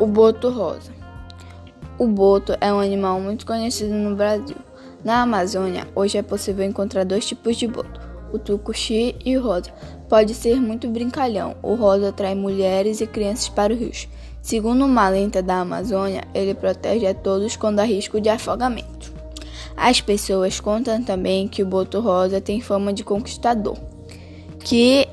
O boto rosa. O boto é um animal muito conhecido no Brasil. Na Amazônia, hoje é possível encontrar dois tipos de boto, o tucuxi e o rosa. Pode ser muito brincalhão. O rosa atrai mulheres e crianças para os rios. Segundo uma lenda da Amazônia, ele protege a todos quando há risco de afogamento. As pessoas contam também que o boto rosa tem fama de conquistador, que,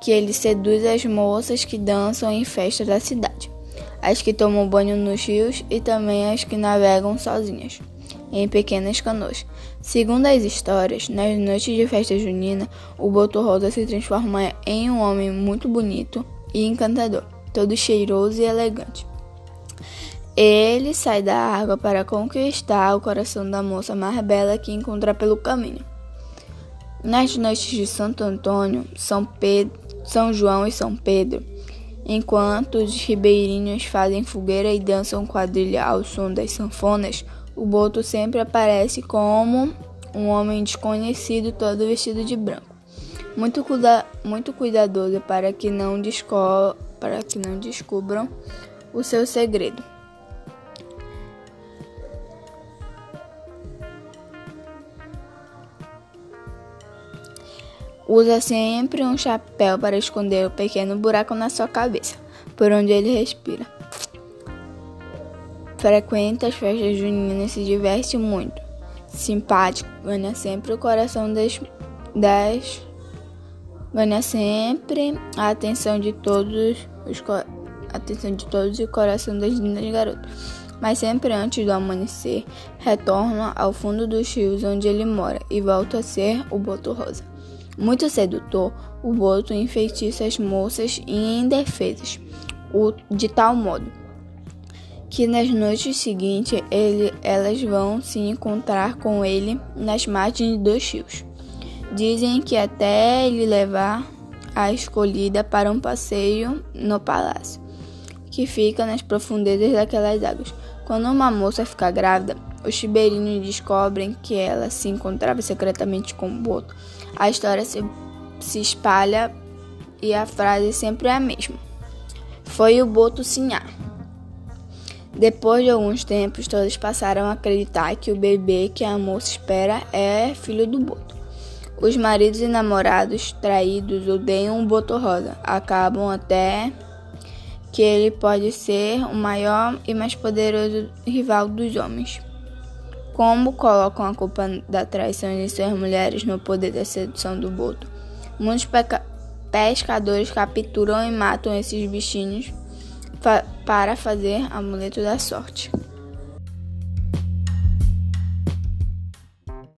que ele seduz as moças que dançam em festas da cidade as que tomam banho nos rios e também as que navegam sozinhas em pequenas canoas. Segundo as histórias, nas noites de festa junina, o Boto Rosa se transforma em um homem muito bonito e encantador, todo cheiroso e elegante. Ele sai da água para conquistar o coração da moça mais bela que encontrar pelo caminho. Nas noites de Santo Antônio, São Pedro, São João e São Pedro, Enquanto os ribeirinhos fazem fogueira e dançam quadrilha ao som das sanfonas, o boto sempre aparece como um homem desconhecido todo vestido de branco. Muito, cuida muito cuidadoso para que, não para que não descubram o seu segredo. Usa sempre um chapéu para esconder o pequeno buraco na sua cabeça, por onde ele respira. Frequenta as festas juninas e se diverte muito. Simpático, ganha sempre o coração das, das ganha sempre a atenção de todos os atenção de todos e o coração das lindas garotas. Mas sempre antes do amanhecer, retorna ao fundo dos rios onde ele mora e volta a ser o boto rosa. Muito sedutor, o boto enfeitiça as moças indefesas, de tal modo que nas noites seguintes ele, elas vão se encontrar com ele nas margens dos rios. Dizem que até ele levar a escolhida para um passeio no palácio, que fica nas profundezas daquelas águas. Quando uma moça fica grávida, os ribeirinhos descobrem que ela se encontrava secretamente com boto. A história se, se espalha e a frase sempre é a mesma. Foi o boto sinhar. Depois de alguns tempos, todos passaram a acreditar que o bebê que a moça espera é filho do boto. Os maridos e namorados traídos odeiam o boto rosa, acabam até que ele pode ser o maior e mais poderoso rival dos homens. Como colocam a culpa da traição de suas mulheres no poder da sedução do boto? Muitos pescadores capturam e matam esses bichinhos fa para fazer amuleto da sorte.